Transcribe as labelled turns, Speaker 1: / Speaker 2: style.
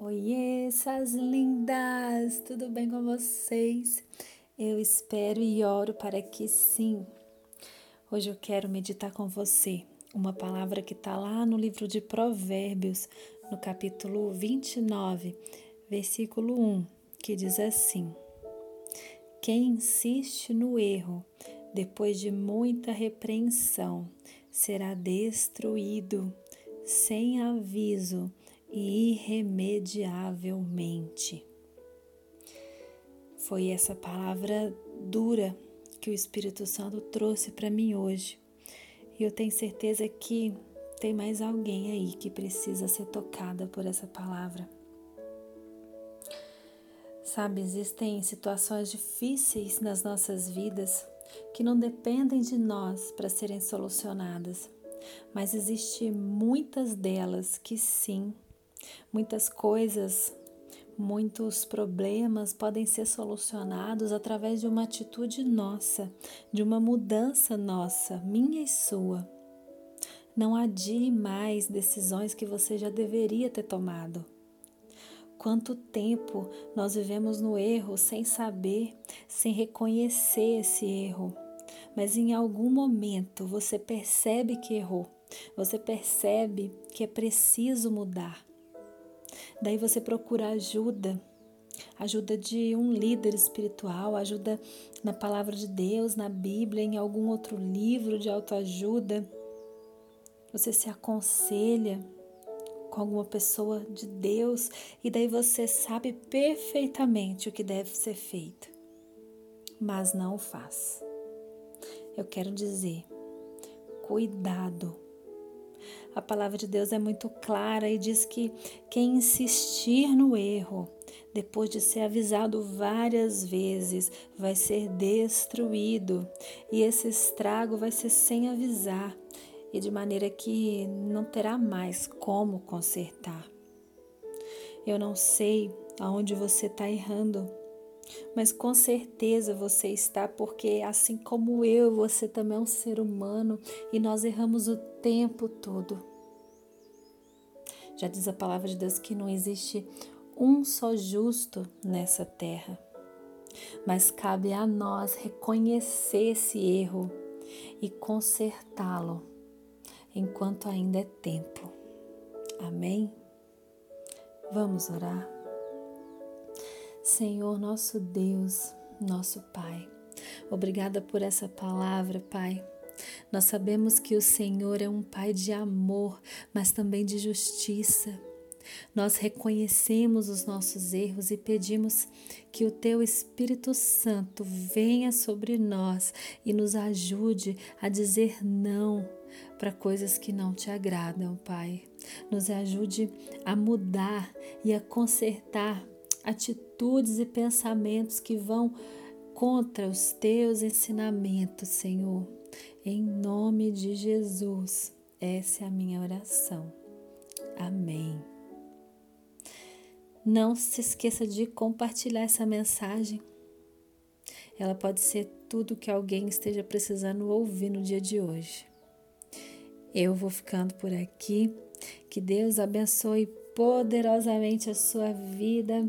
Speaker 1: Oiê, essas lindas! Tudo bem com vocês? Eu espero e oro para que sim. Hoje eu quero meditar com você uma palavra que está lá no livro de Provérbios, no capítulo 29, versículo 1, que diz assim: Quem insiste no erro, depois de muita repreensão, será destruído sem aviso e irremediavelmente. Foi essa palavra dura que o Espírito Santo trouxe para mim hoje. E eu tenho certeza que tem mais alguém aí que precisa ser tocada por essa palavra. Sabe, existem situações difíceis nas nossas vidas que não dependem de nós para serem solucionadas, mas existem muitas delas que sim Muitas coisas, muitos problemas podem ser solucionados através de uma atitude nossa, de uma mudança nossa, minha e sua. Não adie mais decisões que você já deveria ter tomado. Quanto tempo nós vivemos no erro sem saber, sem reconhecer esse erro. Mas em algum momento você percebe que errou, você percebe que é preciso mudar. Daí você procura ajuda, ajuda de um líder espiritual, ajuda na palavra de Deus, na Bíblia, em algum outro livro de autoajuda. Você se aconselha com alguma pessoa de Deus e daí você sabe perfeitamente o que deve ser feito, mas não o faz. Eu quero dizer, cuidado a palavra de Deus é muito clara e diz que quem insistir no erro, depois de ser avisado várias vezes, vai ser destruído. E esse estrago vai ser sem avisar e de maneira que não terá mais como consertar. Eu não sei aonde você está errando, mas com certeza você está, porque assim como eu, você também é um ser humano e nós erramos o tempo todo. Já diz a palavra de Deus que não existe um só justo nessa terra, mas cabe a nós reconhecer esse erro e consertá-lo enquanto ainda é tempo. Amém? Vamos orar. Senhor, nosso Deus, nosso Pai, obrigada por essa palavra, Pai. Nós sabemos que o Senhor é um Pai de amor, mas também de justiça. Nós reconhecemos os nossos erros e pedimos que o Teu Espírito Santo venha sobre nós e nos ajude a dizer não para coisas que não te agradam, Pai. Nos ajude a mudar e a consertar atitudes e pensamentos que vão contra os teus ensinamentos, Senhor. Em nome de Jesus, essa é a minha oração. Amém. Não se esqueça de compartilhar essa mensagem. Ela pode ser tudo que alguém esteja precisando ouvir no dia de hoje. Eu vou ficando por aqui. Que Deus abençoe poderosamente a sua vida.